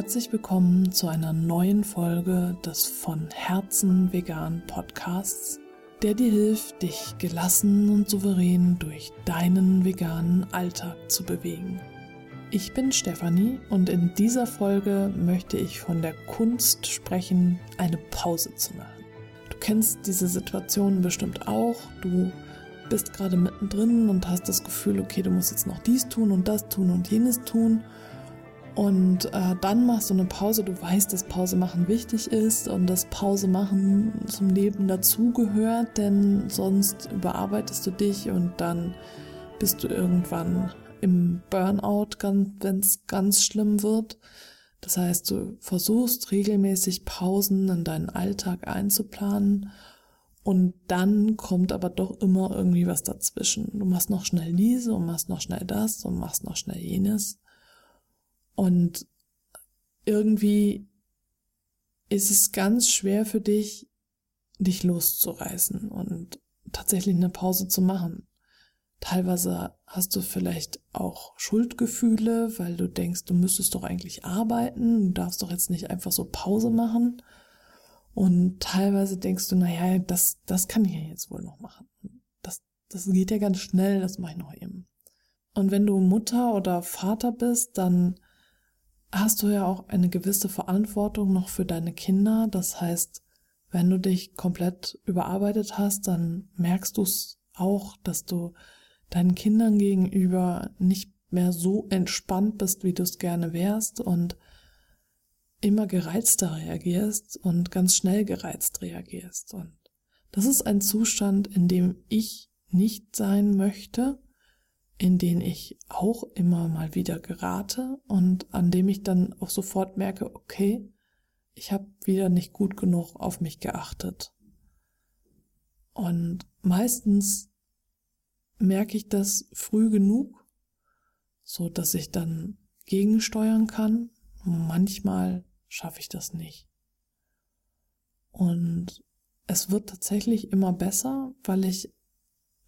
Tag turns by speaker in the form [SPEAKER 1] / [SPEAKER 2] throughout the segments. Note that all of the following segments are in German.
[SPEAKER 1] Herzlich willkommen zu einer neuen Folge des von Herzen vegan Podcasts, der dir hilft, dich gelassen und souverän durch deinen veganen Alltag zu bewegen. Ich bin Stefanie und in dieser Folge möchte ich von der Kunst sprechen, eine Pause zu machen. Du kennst diese Situation bestimmt auch. Du bist gerade mittendrin und hast das Gefühl, okay, du musst jetzt noch dies tun und das tun und jenes tun und äh, dann machst du eine Pause. Du weißt, dass Pause machen wichtig ist und dass Pause machen zum Leben dazugehört, denn sonst überarbeitest du dich und dann bist du irgendwann im Burnout, wenn es ganz schlimm wird. Das heißt, du versuchst regelmäßig Pausen in deinen Alltag einzuplanen und dann kommt aber doch immer irgendwie was dazwischen. Du machst noch schnell diese und machst noch schnell das und machst noch schnell jenes. Und irgendwie ist es ganz schwer für dich, dich loszureißen und tatsächlich eine Pause zu machen. Teilweise hast du vielleicht auch Schuldgefühle, weil du denkst, du müsstest doch eigentlich arbeiten, du darfst doch jetzt nicht einfach so Pause machen. Und teilweise denkst du, naja, das, das kann ich ja jetzt wohl noch machen. Das, das geht ja ganz schnell, das mache ich noch eben. Und wenn du Mutter oder Vater bist, dann hast du ja auch eine gewisse Verantwortung noch für deine Kinder. Das heißt, wenn du dich komplett überarbeitet hast, dann merkst du es auch, dass du deinen Kindern gegenüber nicht mehr so entspannt bist, wie du es gerne wärst und immer gereizter reagierst und ganz schnell gereizt reagierst. Und das ist ein Zustand, in dem ich nicht sein möchte in den ich auch immer mal wieder gerate und an dem ich dann auch sofort merke, okay, ich habe wieder nicht gut genug auf mich geachtet. Und meistens merke ich das früh genug, so dass ich dann gegensteuern kann. Manchmal schaffe ich das nicht. Und es wird tatsächlich immer besser, weil ich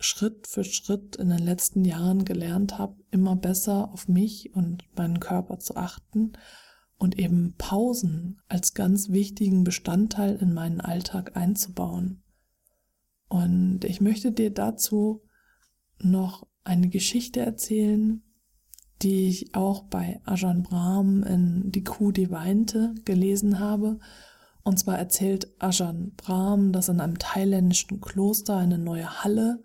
[SPEAKER 1] Schritt für Schritt in den letzten Jahren gelernt habe, immer besser auf mich und meinen Körper zu achten und eben Pausen als ganz wichtigen Bestandteil in meinen Alltag einzubauen. Und ich möchte dir dazu noch eine Geschichte erzählen, die ich auch bei Ajahn Brahm in Die Kuh, die weinte gelesen habe. Und zwar erzählt Ajahn Brahm, dass in einem thailändischen Kloster eine neue Halle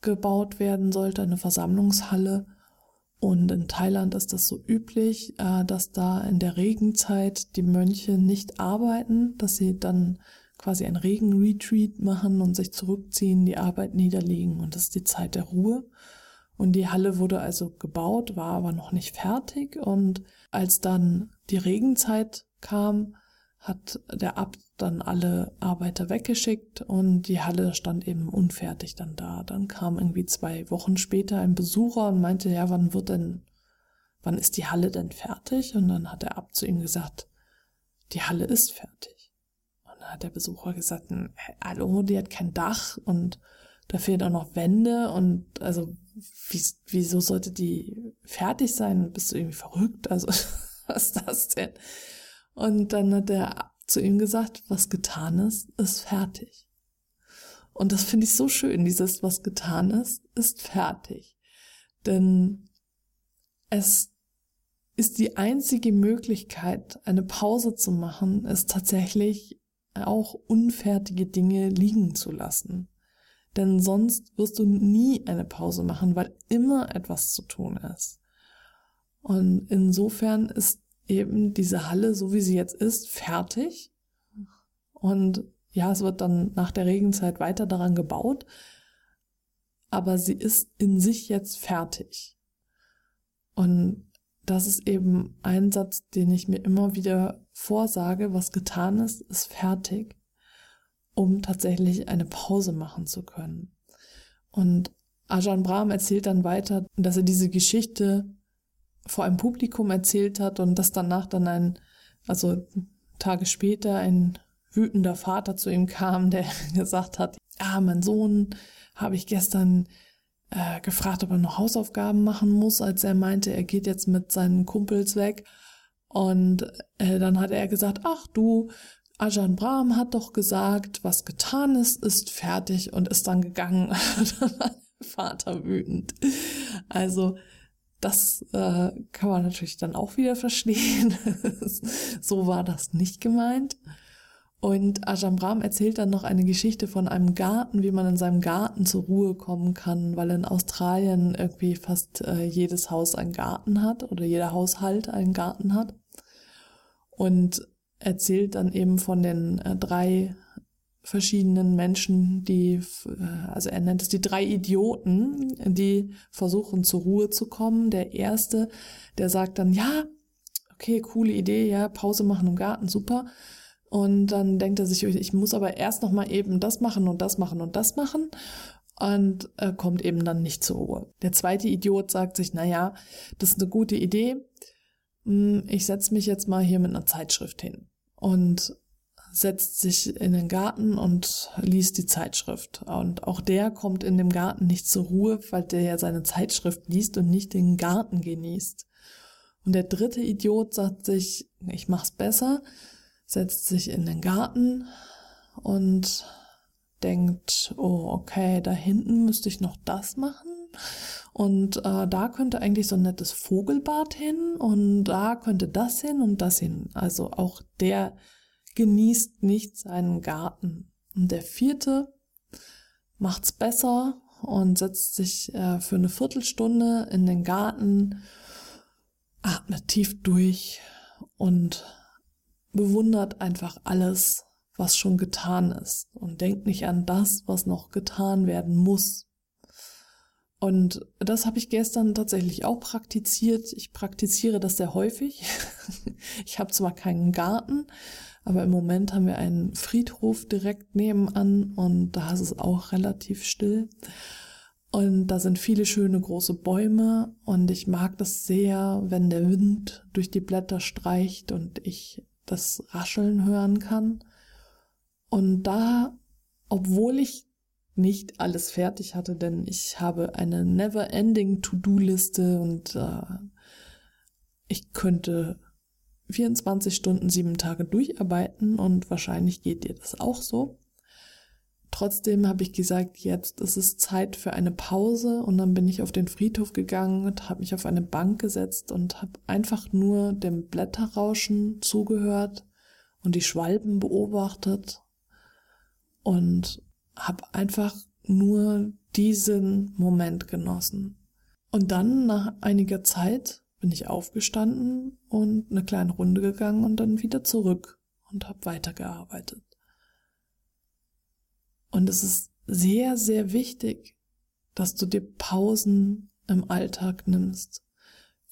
[SPEAKER 1] gebaut werden sollte, eine Versammlungshalle. Und in Thailand ist das so üblich, äh, dass da in der Regenzeit die Mönche nicht arbeiten, dass sie dann quasi ein Regenretreat machen und sich zurückziehen, die Arbeit niederlegen und das ist die Zeit der Ruhe. Und die Halle wurde also gebaut, war aber noch nicht fertig und als dann die Regenzeit kam, hat der Abt dann alle Arbeiter weggeschickt und die Halle stand eben unfertig dann da. Dann kam irgendwie zwei Wochen später ein Besucher und meinte, ja, wann wird denn, wann ist die Halle denn fertig? Und dann hat der Abt zu ihm gesagt, die Halle ist fertig. Und dann hat der Besucher gesagt, hm, hallo, die hat kein Dach und da fehlen auch noch Wände und also wie, wieso sollte die fertig sein? Bist du irgendwie verrückt? Also was ist das denn? Und dann hat er zu ihm gesagt, was getan ist, ist fertig. Und das finde ich so schön, dieses was getan ist, ist fertig. Denn es ist die einzige Möglichkeit, eine Pause zu machen, ist tatsächlich auch unfertige Dinge liegen zu lassen. Denn sonst wirst du nie eine Pause machen, weil immer etwas zu tun ist. Und insofern ist eben diese Halle, so wie sie jetzt ist, fertig. Und ja, es wird dann nach der Regenzeit weiter daran gebaut, aber sie ist in sich jetzt fertig. Und das ist eben ein Satz, den ich mir immer wieder vorsage, was getan ist, ist fertig, um tatsächlich eine Pause machen zu können. Und Ajahn Brahm erzählt dann weiter, dass er diese Geschichte vor einem Publikum erzählt hat und dass danach dann ein, also Tage später ein wütender Vater zu ihm kam, der gesagt hat, ah, mein Sohn habe ich gestern äh, gefragt, ob er noch Hausaufgaben machen muss, als er meinte, er geht jetzt mit seinen Kumpels weg. Und äh, dann hat er gesagt, ach du, Ajahn Brahm hat doch gesagt, was getan ist, ist fertig und ist dann gegangen. Vater wütend. Also das äh, kann man natürlich dann auch wieder verstehen. so war das nicht gemeint. Und Ajahn Brahm erzählt dann noch eine Geschichte von einem Garten, wie man in seinem Garten zur Ruhe kommen kann, weil in Australien irgendwie fast äh, jedes Haus einen Garten hat oder jeder Haushalt einen Garten hat. Und erzählt dann eben von den äh, drei verschiedenen Menschen, die, äh, also er nennt es die drei Idioten, die versuchen zur Ruhe zu kommen. Der erste, der sagt dann, ja, okay, coole Idee, ja, Pause machen im Garten, super. Und dann denkt er sich, ich muss aber erst noch mal eben das machen und das machen und das machen und äh, kommt eben dann nicht zur Ruhe. Der zweite Idiot sagt sich, na ja, das ist eine gute Idee. Hm, ich setze mich jetzt mal hier mit einer Zeitschrift hin und setzt sich in den Garten und liest die Zeitschrift. Und auch der kommt in dem Garten nicht zur Ruhe, weil der ja seine Zeitschrift liest und nicht den Garten genießt. Und der dritte Idiot sagt sich, ich mach's besser, setzt sich in den Garten und denkt, oh, okay, da hinten müsste ich noch das machen. Und äh, da könnte eigentlich so ein nettes Vogelbad hin und da könnte das hin und das hin. Also auch der genießt nicht seinen Garten. Und der vierte macht's besser und setzt sich äh, für eine Viertelstunde in den Garten, atmet tief durch und bewundert einfach alles, was schon getan ist und denkt nicht an das, was noch getan werden muss. Und das habe ich gestern tatsächlich auch praktiziert. Ich praktiziere das sehr häufig. ich habe zwar keinen Garten, aber im Moment haben wir einen Friedhof direkt nebenan und da ist es auch relativ still. Und da sind viele schöne große Bäume und ich mag das sehr, wenn der Wind durch die Blätter streicht und ich das Rascheln hören kann. Und da, obwohl ich nicht alles fertig hatte, denn ich habe eine never-ending To-Do-Liste und äh, ich könnte 24 Stunden, sieben Tage durcharbeiten und wahrscheinlich geht dir das auch so. Trotzdem habe ich gesagt, jetzt ist es Zeit für eine Pause und dann bin ich auf den Friedhof gegangen und habe mich auf eine Bank gesetzt und habe einfach nur dem Blätterrauschen zugehört und die Schwalben beobachtet und habe einfach nur diesen Moment genossen. Und dann nach einiger Zeit bin ich aufgestanden und eine kleine Runde gegangen und dann wieder zurück und habe weitergearbeitet. Und es ist sehr, sehr wichtig, dass du dir Pausen im Alltag nimmst.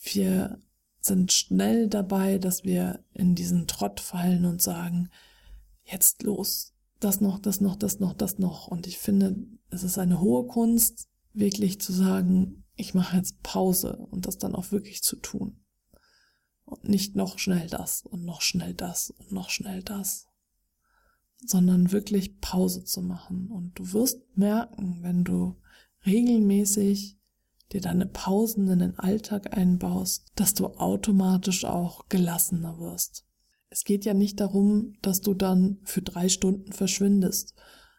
[SPEAKER 1] Wir sind schnell dabei, dass wir in diesen Trott fallen und sagen, jetzt los, das noch, das noch, das noch, das noch. Und ich finde, es ist eine hohe Kunst, wirklich zu sagen, ich mache jetzt Pause und das dann auch wirklich zu tun. Und nicht noch schnell das und noch schnell das und noch schnell das sondern wirklich Pause zu machen. Und du wirst merken, wenn du regelmäßig dir deine Pausen in den Alltag einbaust, dass du automatisch auch gelassener wirst. Es geht ja nicht darum, dass du dann für drei Stunden verschwindest,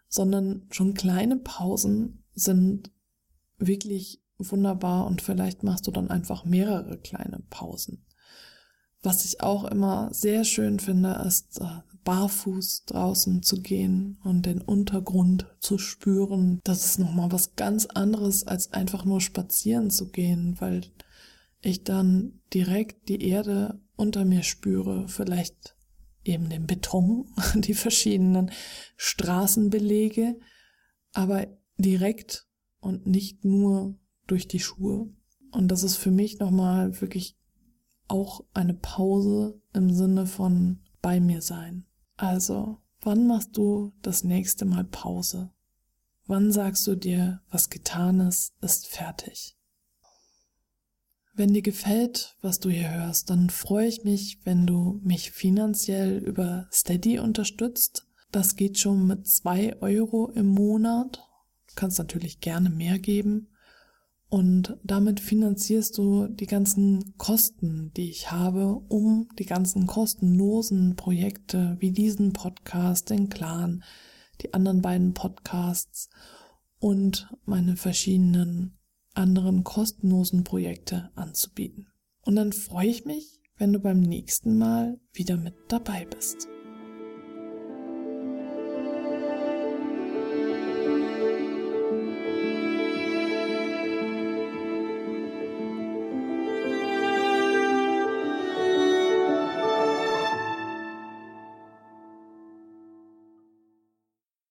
[SPEAKER 1] sondern schon kleine Pausen sind wirklich wunderbar und vielleicht machst du dann einfach mehrere kleine Pausen. Was ich auch immer sehr schön finde, ist äh, barfuß draußen zu gehen und den Untergrund zu spüren. Das ist nochmal was ganz anderes, als einfach nur spazieren zu gehen, weil ich dann direkt die Erde unter mir spüre, vielleicht eben den Beton, die verschiedenen Straßenbelege, aber direkt und nicht nur durch die Schuhe. Und das ist für mich nochmal wirklich auch eine Pause im Sinne von bei mir sein. Also, wann machst du das nächste Mal Pause? Wann sagst du dir, was getan ist, ist fertig? Wenn dir gefällt, was du hier hörst, dann freue ich mich, wenn du mich finanziell über Steady unterstützt. Das geht schon mit zwei Euro im Monat. Du kannst natürlich gerne mehr geben. Und damit finanzierst du die ganzen Kosten, die ich habe, um die ganzen kostenlosen Projekte wie diesen Podcast, den Clan, die anderen beiden Podcasts und meine verschiedenen anderen kostenlosen Projekte anzubieten. Und dann freue ich mich, wenn du beim nächsten Mal wieder mit dabei bist.